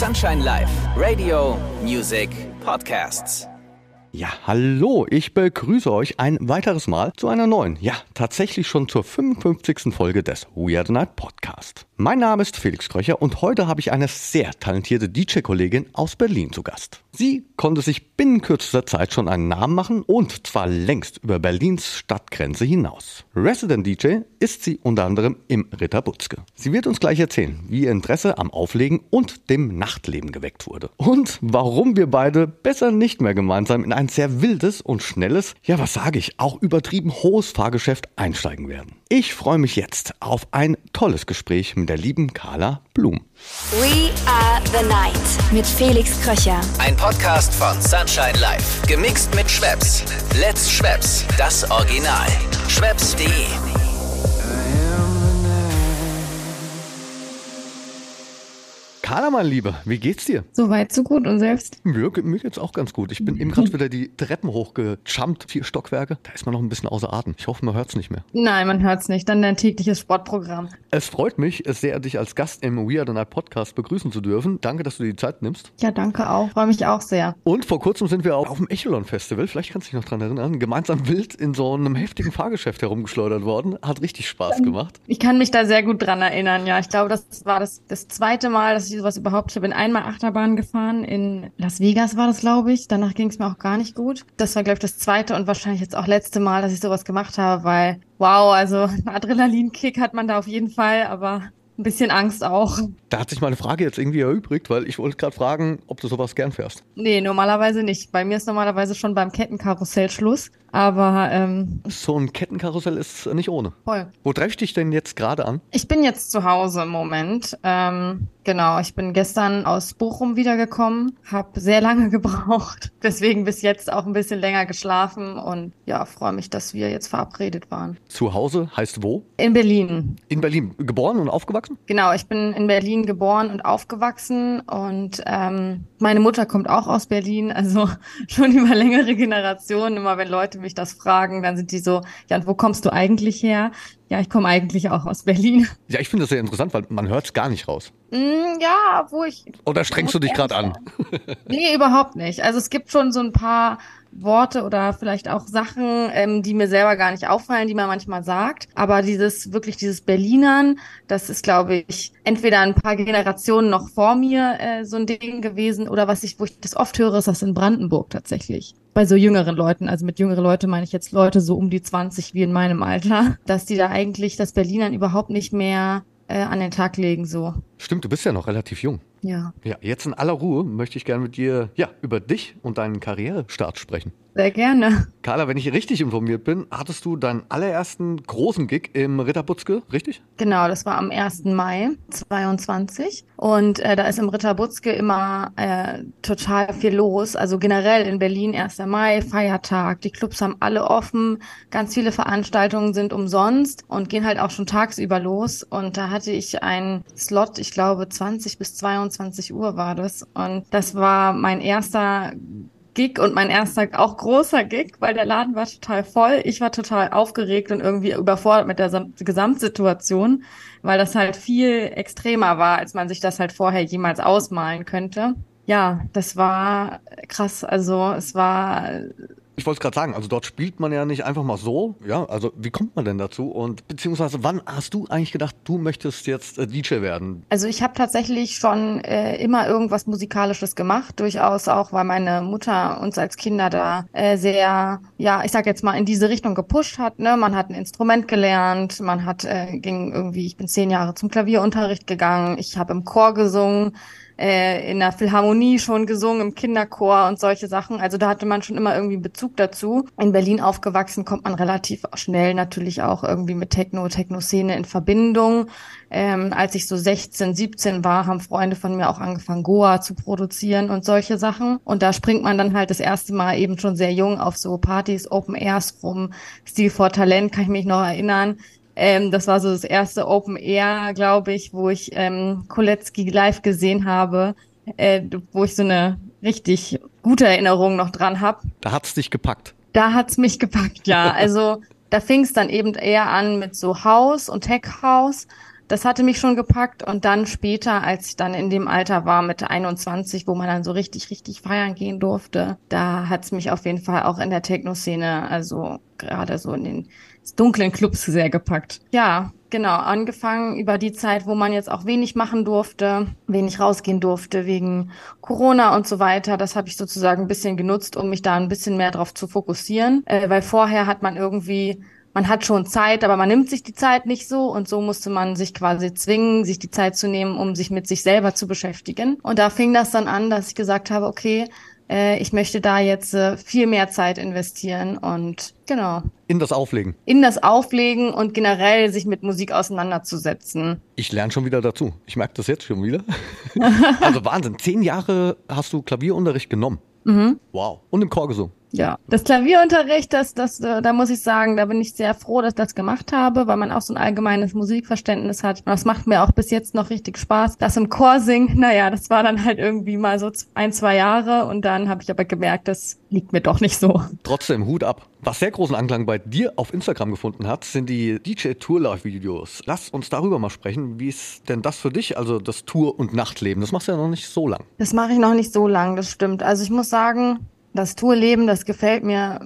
Sunshine Live, Radio, Music, Podcasts. Ja, hallo, ich begrüße euch ein weiteres Mal zu einer neuen, ja, tatsächlich schon zur 55. Folge des Weird Night Podcast. Mein Name ist Felix Kröcher und heute habe ich eine sehr talentierte DJ-Kollegin aus Berlin zu Gast. Sie konnte sich binnen kürzester Zeit schon einen Namen machen und zwar längst über Berlins Stadtgrenze hinaus. Resident DJ ist sie unter anderem im Ritter Butzke. Sie wird uns gleich erzählen, wie ihr Interesse am Auflegen und dem Nachtleben geweckt wurde. Und warum wir beide besser nicht mehr gemeinsam in ein sehr wildes und schnelles, ja was sage ich, auch übertrieben hohes Fahrgeschäft einsteigen werden. Ich freue mich jetzt auf ein tolles Gespräch mit der lieben Carla Blum. We are the night mit Felix Kröcher. Ein Podcast von Sunshine Live. Gemixt mit Schwepps. Let's Schwepps. Das Original. Schwepps.de. Carla, mein Lieber, wie geht's dir? Soweit, so gut und selbst? Mir, mir geht's auch ganz gut. Ich bin eben gerade wieder die Treppen hochgejumpt, vier Stockwerke. Da ist man noch ein bisschen außer Atem. Ich hoffe, man hört's nicht mehr. Nein, man hört's nicht. Dann dein tägliches Sportprogramm. Es freut mich sehr, dich als Gast im Weird Night Podcast begrüßen zu dürfen. Danke, dass du dir die Zeit nimmst. Ja, danke auch. Freue mich auch sehr. Und vor kurzem sind wir auch auf dem Echelon Festival, vielleicht kannst du dich noch dran erinnern, gemeinsam wild in so einem heftigen Fahrgeschäft herumgeschleudert worden. Hat richtig Spaß gemacht. Ich kann mich da sehr gut dran erinnern, ja. Ich glaube, das war das, das zweite Mal, dass ich sowas überhaupt, ich bin einmal Achterbahn gefahren. In Las Vegas war das, glaube ich. Danach ging es mir auch gar nicht gut. Das war, glaube ich, das zweite und wahrscheinlich jetzt auch letzte Mal, dass ich sowas gemacht habe, weil, wow, also ein Adrenalinkick hat man da auf jeden Fall, aber ein bisschen Angst auch. Da hat sich meine Frage jetzt irgendwie erübrigt, weil ich wollte gerade fragen, ob du sowas gern fährst. Nee, normalerweise nicht. Bei mir ist normalerweise schon beim Kettenkarussell Schluss. Aber ähm, So ein Kettenkarussell ist nicht ohne. voll. Wo treffe ich dich denn jetzt gerade an? Ich bin jetzt zu Hause im Moment. Ähm, genau, ich bin gestern aus Bochum wiedergekommen, habe sehr lange gebraucht, deswegen bis jetzt auch ein bisschen länger geschlafen und ja, freue mich, dass wir jetzt verabredet waren. Zu Hause heißt wo? In Berlin. In Berlin. Geboren und aufgewachsen? Genau, ich bin in Berlin geboren und aufgewachsen und ähm, meine Mutter kommt auch aus Berlin, also schon über längere Generationen. Immer wenn Leute mich das fragen, dann sind die so, ja, und wo kommst du eigentlich her? Ja, ich komme eigentlich auch aus Berlin. Ja, ich finde das sehr interessant, weil man hört es gar nicht raus. Mm, ja, wo ich Oder strengst du dich gerade an? Nee, überhaupt nicht. Also es gibt schon so ein paar Worte oder vielleicht auch Sachen, ähm, die mir selber gar nicht auffallen, die man manchmal sagt. Aber dieses, wirklich dieses Berlinern, das ist, glaube ich, entweder ein paar Generationen noch vor mir äh, so ein Ding gewesen oder was ich, wo ich das oft höre, ist das in Brandenburg tatsächlich. Bei so jüngeren Leuten, also mit jüngeren Leute meine ich jetzt Leute so um die 20 wie in meinem Alter, dass die da eigentlich das Berlinern überhaupt nicht mehr äh, an den Tag legen, so. Stimmt, du bist ja noch relativ jung. Ja, Ja, jetzt in aller Ruhe möchte ich gerne mit dir ja, über dich und deinen Karrierestart sprechen. Sehr gerne. Carla, wenn ich richtig informiert bin, hattest du deinen allerersten großen Gig im Ritterbutzke, richtig? Genau, das war am 1. Mai 22 und äh, da ist im Ritter Butzke immer äh, total viel los. Also generell in Berlin 1. Mai, Feiertag, die Clubs haben alle offen, ganz viele Veranstaltungen sind umsonst und gehen halt auch schon tagsüber los und da hatte ich einen Slot, ich glaube 20 bis 22 Uhr war das und das war mein erster Gig und mein erster auch großer Gig, weil der Laden war total voll. Ich war total aufgeregt und irgendwie überfordert mit der Sam- Gesamtsituation, weil das halt viel extremer war, als man sich das halt vorher jemals ausmalen könnte. Ja, das war krass. Also es war Ich wollte es gerade sagen, also dort spielt man ja nicht einfach mal so. Ja, also wie kommt man denn dazu? Und beziehungsweise wann hast du eigentlich gedacht, du möchtest jetzt äh, DJ werden? Also ich habe tatsächlich schon äh, immer irgendwas Musikalisches gemacht, durchaus auch, weil meine Mutter uns als Kinder da äh, sehr, ja, ich sag jetzt mal, in diese Richtung gepusht hat. Ne? Man hat ein Instrument gelernt, man hat, äh, ging irgendwie, ich bin zehn Jahre zum Klavierunterricht gegangen, ich habe im Chor gesungen, äh, in der Philharmonie schon gesungen, im Kinderchor und solche Sachen. Also da hatte man schon immer irgendwie Bezug dazu. In Berlin aufgewachsen kommt man relativ schnell natürlich auch irgendwie mit Techno, Techno-Szene in Verbindung. Ähm, als ich so 16, 17 war, haben Freunde von mir auch angefangen, Goa zu produzieren und solche Sachen. Und da springt man dann halt das erste Mal eben schon sehr jung auf so Partys, Open Airs rum. Stil for Talent kann ich mich noch erinnern. Ähm, das war so das erste Open Air, glaube ich, wo ich ähm, Koletzki live gesehen habe, äh, wo ich so eine richtig gute Erinnerung noch dran habe. Da hat's dich gepackt. Da hat's mich gepackt, ja. Also da fing es dann eben eher an mit so House und Tech House. das hatte mich schon gepackt. Und dann später, als ich dann in dem Alter war mit 21, wo man dann so richtig, richtig feiern gehen durfte, da hat's mich auf jeden Fall auch in der Techno-Szene, also gerade so in den dunklen Clubs sehr gepackt. Ja, genau, angefangen über die Zeit, wo man jetzt auch wenig machen durfte, wenig rausgehen durfte wegen Corona und so weiter. Das habe ich sozusagen ein bisschen genutzt, um mich da ein bisschen mehr drauf zu fokussieren, äh, weil vorher hat man irgendwie man hat schon Zeit, aber man nimmt sich die Zeit nicht so und so musste man sich quasi zwingen, sich die Zeit zu nehmen, um sich mit sich selber zu beschäftigen. Und da fing das dann an, dass ich gesagt habe, okay, äh, ich möchte da jetzt äh, viel mehr Zeit investieren und genau. In das Auflegen. In das Auflegen und generell sich mit Musik auseinanderzusetzen. Ich lerne schon wieder dazu. Ich merke das jetzt schon wieder. also Wahnsinn. Zehn Jahre hast du Klavierunterricht genommen. Mhm. Wow. Und im Chor gesungen. Ja, das Klavierunterricht, das, das, äh, da muss ich sagen, da bin ich sehr froh, dass ich das gemacht habe, weil man auch so ein allgemeines Musikverständnis hat. Und das macht mir auch bis jetzt noch richtig Spaß. Das im Chor singen, naja, das war dann halt irgendwie mal so ein, zwei Jahre und dann habe ich aber gemerkt, das liegt mir doch nicht so. Trotzdem, Hut ab. Was sehr großen Anklang bei dir auf Instagram gefunden hat, sind die DJ Tour Live Videos. Lass uns darüber mal sprechen. Wie ist denn das für dich, also das Tour- und Nachtleben? Das machst du ja noch nicht so lang. Das mache ich noch nicht so lang, das stimmt. Also ich muss sagen, das Tourleben, das gefällt mir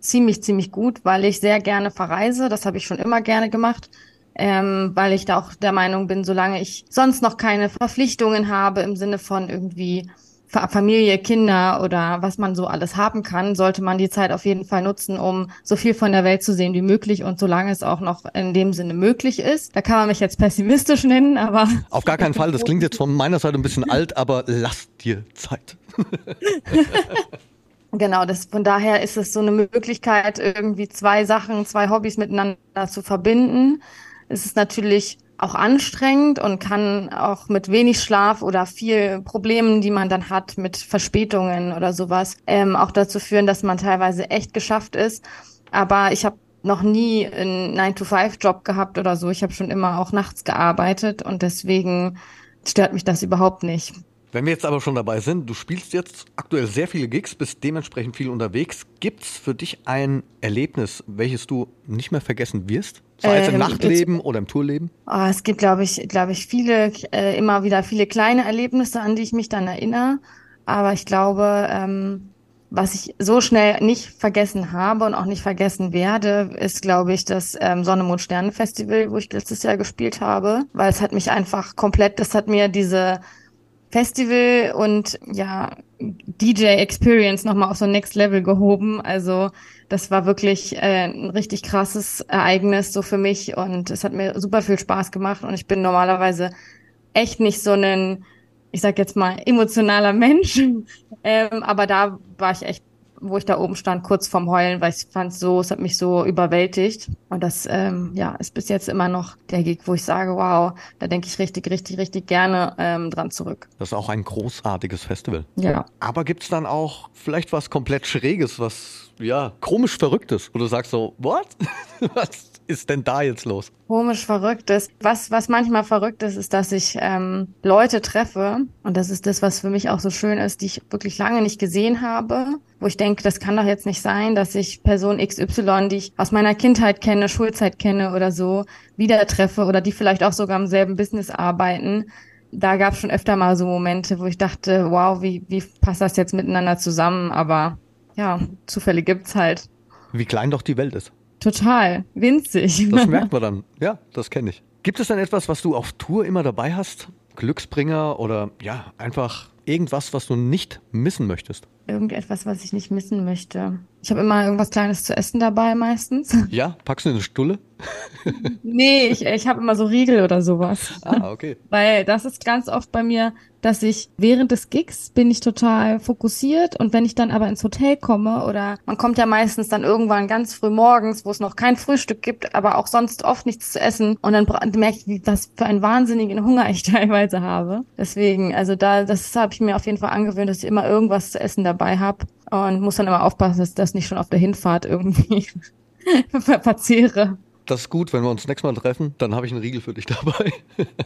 ziemlich, ziemlich gut, weil ich sehr gerne verreise. Das habe ich schon immer gerne gemacht. Ähm, weil ich da auch der Meinung bin, solange ich sonst noch keine Verpflichtungen habe im Sinne von irgendwie Familie, Kinder oder was man so alles haben kann, sollte man die Zeit auf jeden Fall nutzen, um so viel von der Welt zu sehen wie möglich und solange es auch noch in dem Sinne möglich ist. Da kann man mich jetzt pessimistisch nennen, aber. Auf gar keinen Fall. Das klingt jetzt von meiner Seite ein bisschen alt, aber lass dir Zeit. Genau, das, von daher ist es so eine Möglichkeit, irgendwie zwei Sachen, zwei Hobbys miteinander zu verbinden. Es ist natürlich auch anstrengend und kann auch mit wenig Schlaf oder viel Problemen, die man dann hat, mit Verspätungen oder sowas, ähm, auch dazu führen, dass man teilweise echt geschafft ist. Aber ich habe noch nie einen 9-to-5-Job gehabt oder so. Ich habe schon immer auch nachts gearbeitet und deswegen stört mich das überhaupt nicht. Wenn wir jetzt aber schon dabei sind, du spielst jetzt aktuell sehr viele Gigs, bist dementsprechend viel unterwegs. Gibt es für dich ein Erlebnis, welches du nicht mehr vergessen wirst? Sei es im ähm, Nachtleben jetzt, oder im Tourleben? Oh, es gibt, glaube ich, glaube ich, viele, äh, immer wieder viele kleine Erlebnisse, an die ich mich dann erinnere. Aber ich glaube, ähm, was ich so schnell nicht vergessen habe und auch nicht vergessen werde, ist, glaube ich, das ähm, Sonne, Mond, Sterne Festival, wo ich letztes Jahr gespielt habe, weil es hat mich einfach komplett, das hat mir diese Festival und ja, DJ Experience nochmal auf so Next Level gehoben. Also das war wirklich äh, ein richtig krasses Ereignis so für mich und es hat mir super viel Spaß gemacht und ich bin normalerweise echt nicht so ein, ich sag jetzt mal, emotionaler Mensch. ähm, aber da war ich echt wo ich da oben stand, kurz vorm Heulen, weil ich fand so, es hat mich so überwältigt. Und das, ähm, ja, ist bis jetzt immer noch der Gig, wo ich sage, wow, da denke ich richtig, richtig, richtig gerne ähm, dran zurück. Das ist auch ein großartiges Festival. Ja. Aber gibt's dann auch vielleicht was komplett Schräges, was, ja, komisch Verrücktes, wo du sagst so, what? was? Ist denn da jetzt los? Komisch Verrücktes. Was, was manchmal verrückt ist, ist, dass ich ähm, Leute treffe, und das ist das, was für mich auch so schön ist, die ich wirklich lange nicht gesehen habe, wo ich denke, das kann doch jetzt nicht sein, dass ich Person XY, die ich aus meiner Kindheit kenne, Schulzeit kenne oder so, wieder treffe oder die vielleicht auch sogar im selben Business arbeiten. Da gab es schon öfter mal so Momente, wo ich dachte, wow, wie, wie passt das jetzt miteinander zusammen? Aber ja, Zufälle gibt's halt. Wie klein doch die Welt ist. Total, winzig. Das merkt man dann. Ja, das kenne ich. Gibt es denn etwas, was du auf Tour immer dabei hast? Glücksbringer oder ja, einfach irgendwas, was du nicht missen möchtest? Irgendetwas, was ich nicht missen möchte. Ich habe immer irgendwas Kleines zu essen dabei meistens. Ja, packst du eine Stulle? nee, ich, ich habe immer so Riegel oder sowas. Ah, okay. Weil das ist ganz oft bei mir, dass ich während des Gigs bin ich total fokussiert und wenn ich dann aber ins Hotel komme oder man kommt ja meistens dann irgendwann ganz früh morgens, wo es noch kein Frühstück gibt, aber auch sonst oft nichts zu essen und dann merke ich, wie, was für einen wahnsinnigen Hunger ich teilweise habe. Deswegen, also da, das habe ich mir auf jeden Fall angewöhnt, dass ich immer irgendwas zu essen dabei habe und muss dann immer aufpassen, dass das nicht schon auf der Hinfahrt irgendwie verzehre. Das ist gut, wenn wir uns nächstes Mal treffen, dann habe ich einen Riegel für dich dabei.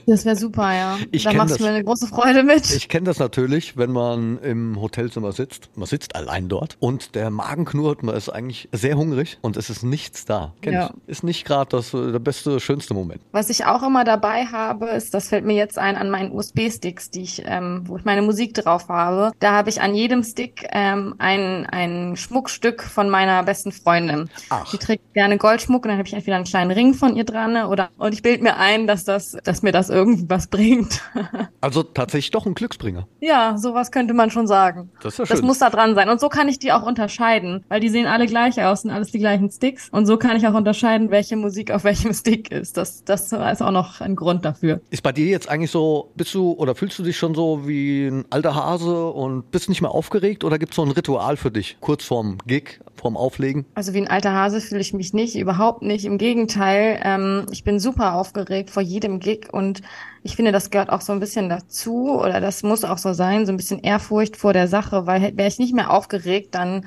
Das wäre super, ja. Ich da machst das. du mir eine große Freude mit. Ich kenne das natürlich, wenn man im Hotelzimmer sitzt. Man sitzt allein dort und der Magen knurrt, man ist eigentlich sehr hungrig und es ist nichts da. Kenn Ja. ich. Ist nicht gerade das äh, der beste, schönste Moment. Was ich auch immer dabei habe, ist, das fällt mir jetzt ein, an meinen USB-Sticks, die ich, ähm, wo ich meine Musik drauf habe. Da habe ich an jedem Stick ähm, ein, ein Schmuckstück von meiner besten Freundin. Ach. Die trägt gerne Goldschmuck und dann habe ich entweder einen kleinen Ring von ihr dran oder und ich bild mir ein, dass das, dass mir das irgendwie was bringt. Also tatsächlich doch ein Glücksbringer. ja, sowas könnte man schon sagen. Das ist ja Das schön. muss da dran sein. Und so kann ich die auch unterscheiden, weil die sehen alle gleich aus, sind alles die gleichen Sticks. Und so kann ich auch unterscheiden, welche Musik auf welchem Stick ist. Das, das ist auch noch ein Grund dafür. Ist bei dir jetzt eigentlich so, bist du oder fühlst du dich schon so wie ein alter Hase und bist nicht mehr aufgeregt oder gibt es so ein Ritual für dich kurz vorm Gig, vorm Auflegen? Also wie ein alter Hase fühle ich mich nicht, überhaupt nicht. Im Gegenteil, ähm, ich bin super aufgeregt vor jedem Gig und ich finde, das gehört auch so ein bisschen dazu oder das muss auch so sein, so ein bisschen Ehrfurcht vor der Sache, weil wäre ich nicht mehr aufgeregt, dann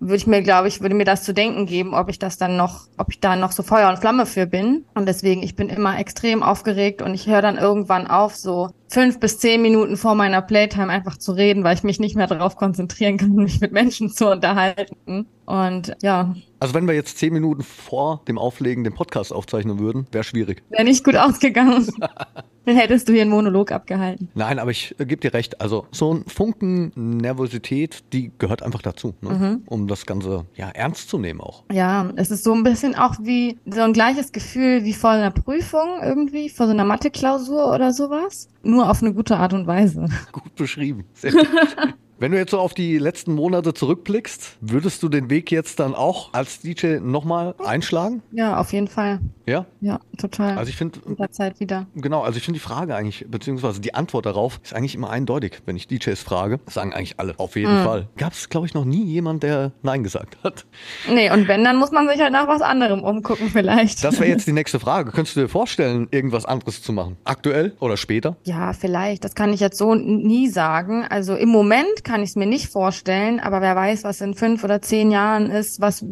würde ich mir, glaube ich, würde mir das zu denken geben, ob ich das dann noch, ob ich da noch so Feuer und Flamme für bin. Und deswegen, ich bin immer extrem aufgeregt und ich höre dann irgendwann auf, so fünf bis zehn Minuten vor meiner Playtime einfach zu reden, weil ich mich nicht mehr darauf konzentrieren kann, mich mit Menschen zu unterhalten. Und ja, Also wenn wir jetzt zehn Minuten vor dem Auflegen den Podcast aufzeichnen würden, wäre schwierig. wäre nicht gut ausgegangen. dann hättest du hier einen Monolog abgehalten. Nein, aber ich äh, gebe dir recht. Also so ein Funken Nervosität, die gehört einfach dazu, ne? um das Ganze ja ernst zu nehmen auch. Ja, es ist so ein bisschen auch wie so ein gleiches Gefühl wie vor einer Prüfung irgendwie, vor so einer Mathe-Klausur oder sowas. Nur auf eine gute Art und Weise. Gut beschrieben. Sehr gut. Wenn du jetzt so auf die letzten Monate zurückblickst, würdest du den Weg jetzt dann auch als DJ nochmal einschlagen? Ja, auf jeden Fall. Ja? Ja, total. Also ich finde, Zeit wieder. genau, also ich finde die Frage eigentlich, beziehungsweise die Antwort darauf ist eigentlich immer eindeutig. Wenn ich DJs frage, sagen eigentlich alle, auf jeden Fall. Gab es, glaube ich, noch nie jemand, der Nein gesagt hat. Nee, und wenn, dann muss man sich halt nach was anderem umgucken vielleicht. Das wäre jetzt die nächste Frage. Könntest du dir vorstellen, irgendwas anderes zu machen? Aktuell oder später? Ja, vielleicht. Das kann ich jetzt so nie sagen. Also im Moment kann ich es mir nicht vorstellen, aber wer weiß, was in fünf oder zehn Jahren ist, was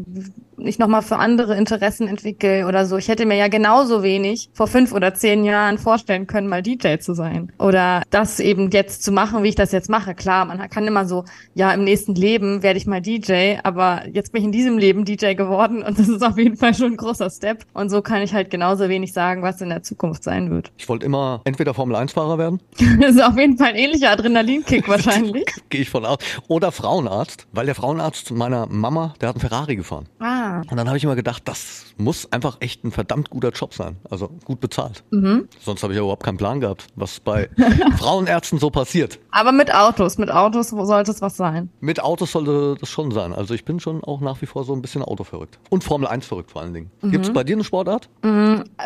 ich nochmal für andere Interessen entwickle oder so. Ich hätte mir ja genauso wenig vor fünf oder zehn Jahren vorstellen können, mal DJ zu sein. Oder das eben jetzt zu machen, wie ich das jetzt mache. Klar, man kann immer so, ja, im nächsten Leben werde ich mal DJ, aber jetzt bin ich in diesem Leben DJ geworden und das ist auf jeden Fall schon ein großer Step. Und so kann ich halt genauso wenig sagen, was in der Zukunft sein wird. Ich wollte immer entweder Formel-1-Fahrer werden, Das ist auf jeden Fall ein ähnlicher Adrenalinkick wahrscheinlich. gehe ich von aus, oder Frauenarzt, weil der Frauenarzt meiner Mama, der hat einen Ferrari gefahren. Ah, Und dann habe ich immer gedacht, das muss einfach echt ein verdammt guter Job sein. Also gut bezahlt. Sonst habe ich ja überhaupt keinen Plan gehabt, was bei Frauenärzten so passiert. aber mit Autos, mit Autos sollte es was sein. Mit Autos sollte das schon sein. Also ich bin schon auch nach wie vor so ein bisschen autoverrückt. Und Formel 1 verrückt vor allen Dingen. Gibt es bei dir eine Sportart?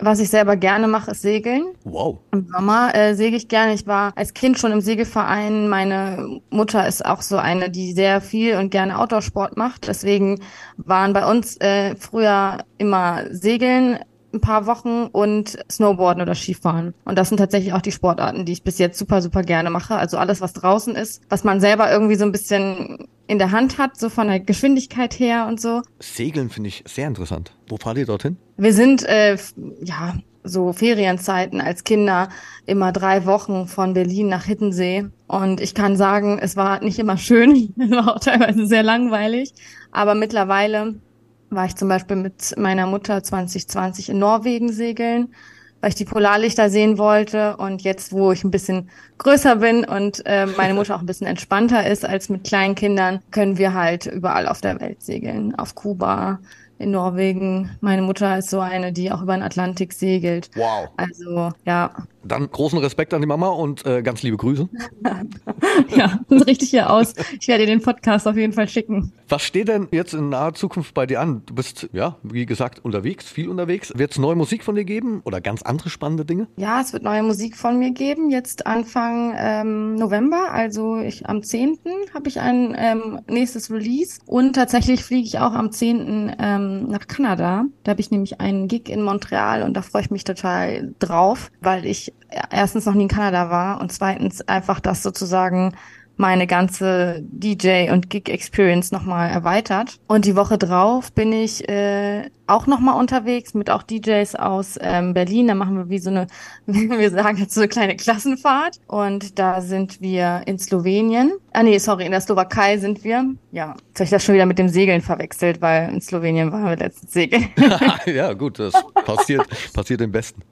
Was ich selber gerne mache, ist Segeln. Wow. Im Sommer äh, segel ich gerne. Ich war als Kind schon im Segelverein. Meine Mutter ist auch so eine, die sehr viel und gerne Outdoor-Sport macht. Deswegen waren bei uns äh, früher immer Segeln ein paar Wochen und Snowboarden oder Skifahren. Und das sind tatsächlich auch die Sportarten, die ich bis jetzt super, super gerne mache. Also alles, was draußen ist, was man selber irgendwie so ein bisschen in der Hand hat, so von der Geschwindigkeit her und so. Segeln finde ich sehr interessant. Wo fahrt ihr dorthin? Wir sind, äh, ja, so Ferienzeiten als Kinder immer drei Wochen von Berlin nach Hittensee. Und ich kann sagen, es war nicht immer schön, es war auch teilweise sehr langweilig. Aber mittlerweile war ich zum Beispiel mit meiner Mutter 2020 in Norwegen segeln, weil ich die Polarlichter sehen wollte. Und jetzt, wo ich ein bisschen größer bin und äh, meine Mutter auch ein bisschen entspannter ist als mit kleinen Kindern, können wir halt überall auf der Welt segeln. Auf Kuba, in Norwegen. Meine Mutter ist so eine, die auch über den Atlantik segelt. Wow. Also ja, Dann großen Respekt an die Mama und äh, ganz liebe Grüße. ja, sieht richtig hier aus. Ich werde dir den Podcast auf jeden Fall schicken. Was steht denn jetzt in naher Zukunft bei dir an? Du bist, ja, wie gesagt, unterwegs, viel unterwegs. Wird es neue Musik von dir geben oder ganz andere spannende Dinge? Ja, es wird neue Musik von mir geben, jetzt Anfang ähm, November. Also ich am 10. habe ich ein ähm, nächstes Release. Und tatsächlich fliege ich auch am 10. Ähm, nach Kanada. Da habe ich nämlich einen Gig in Montreal und da freue ich mich total drauf, weil ich erstens noch nie in Kanada war und zweitens einfach das sozusagen meine ganze DJ- und Gig-Experience nochmal erweitert. Und die Woche drauf bin ich äh, auch nochmal unterwegs mit auch DJs aus ähm, Berlin. Da machen wir wie so eine, wir sagen jetzt so eine kleine Klassenfahrt. Und da sind wir in Slowenien. Ah nee, sorry, in der Slowakei sind wir. Ja, jetzt habe ich das schon wieder mit dem Segeln verwechselt, weil in Slowenien waren wir letztens segeln. ja, gut, das passiert, passiert im Besten.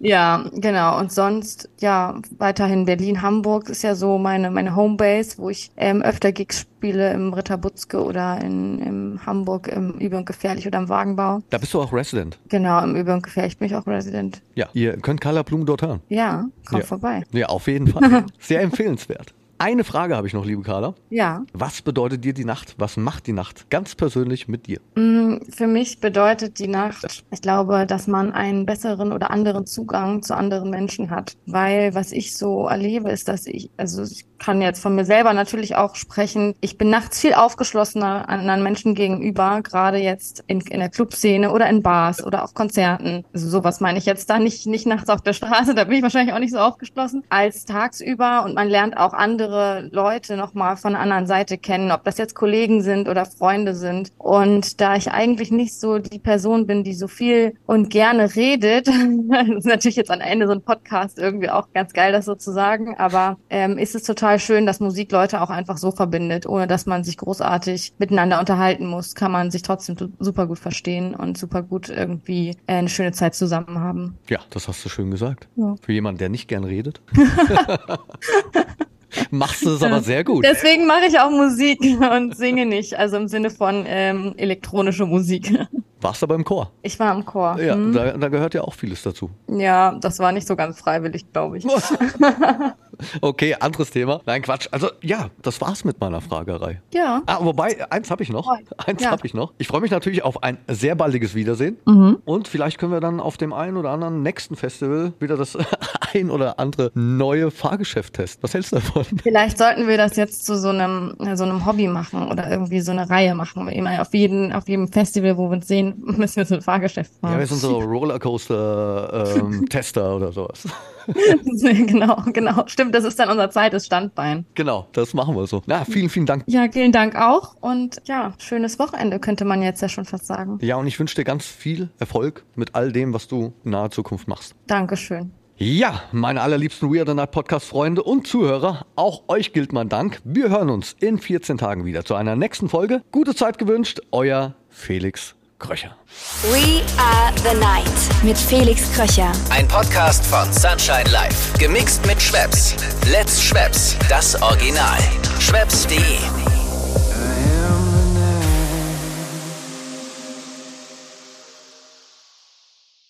ja, genau. Und sonst, ja, weiterhin Berlin, Hamburg ist ja so meine, meine Homebase, wo ich ähm, öfter Gigs spiele im Ritter Butzke oder in, in Hamburg im Übel und Gefährlich oder im Wagenbau. Da bist du auch Resident. Genau, im Übel und Gefährlich bin ich auch Resident. Ja, ihr könnt Carla Blum dort hören. Ja, kommt Ja. vorbei. Ja, auf jeden Fall. Sehr empfehlenswert. Eine Frage habe ich noch, liebe Carla. Ja. Was bedeutet dir die Nacht? Was macht die Nacht ganz persönlich mit dir? Mm, Für mich bedeutet die Nacht, ich glaube, dass man einen besseren oder anderen Zugang zu anderen Menschen hat. Weil was ich so erlebe, ist, dass ich, also ich kann jetzt von mir selber natürlich auch sprechen, ich bin nachts viel aufgeschlossener anderen Menschen gegenüber, gerade jetzt in, in der Clubszene oder in Bars oder auf Konzerten. Also sowas meine ich jetzt da nicht, nicht nachts auf der Straße, da bin ich wahrscheinlich auch nicht so aufgeschlossen, als tagsüber und man lernt auch andere Leute nochmal von der anderen Seite kennen, ob das jetzt Kollegen sind oder Freunde sind. Und da ich eigentlich nicht so die Person bin, die so viel und gerne redet, das ist natürlich jetzt am Ende so ein Podcast irgendwie auch ganz geil, das so zu sagen, aber ähm, ist es total schön, dass Musik Leute auch einfach so verbindet, ohne dass man sich großartig miteinander unterhalten muss, kann man sich trotzdem super gut verstehen und super gut irgendwie äh, eine schöne Zeit zusammen haben. Ja, das hast du schön gesagt. Ja. Für jemanden, der nicht gern redet. Machst du es aber sehr gut. Deswegen mache ich auch Musik und singe nicht, also im Sinne von ähm, elektronische Musik. Warst aber im Chor. Ich war im Chor. Ja, Hm? da, da gehört ja auch vieles dazu. Ja, das war nicht so ganz freiwillig, glaube ich. Okay, anderes Thema. Nein, Quatsch. Also ja, das war's mit meiner Fragerei. Ja. Ah, wobei, eins habe ich noch. Eins Ja. habe ich noch. Ich freue mich natürlich auf ein sehr baldiges Wiedersehen. Mhm. Und vielleicht können wir dann auf dem einen oder anderen nächsten Festival wieder das ein oder andere neue Fahrgeschäft testen. Was hältst du davon? Vielleicht sollten wir das jetzt zu so einem, so einem Hobby machen oder irgendwie so eine Reihe machen. Immer auf jeden, auf jedem Festival, wo wir uns sehen, müssen wir so ein Fahrgeschäft Ja, machen. wir sind so Rollercoaster-Tester oder sowas. genau, genau. Stimmt, das ist dann unser zweites Standbein. Genau, das machen wir so. Na, vielen, vielen Dank. Ja, vielen Dank auch. Und ja, schönes Wochenende könnte man jetzt ja schon fast sagen. Ja, und ich wünsche dir ganz viel Erfolg mit all dem, was du in naher Zukunft machst. Dankeschön. Ja, meine allerliebsten Weird Night Podcast Freunde und Zuhörer, auch euch gilt mein Dank. Wir hören uns in 14 Tagen wieder zu einer nächsten Folge. Gute Zeit gewünscht, euer Felix Kröcher. We are the night mit Felix Kröcher. Ein Podcast von Sunshine Life. Gemixt mit Schwepps. Let's Schwepps. Das Original. Schwepps.de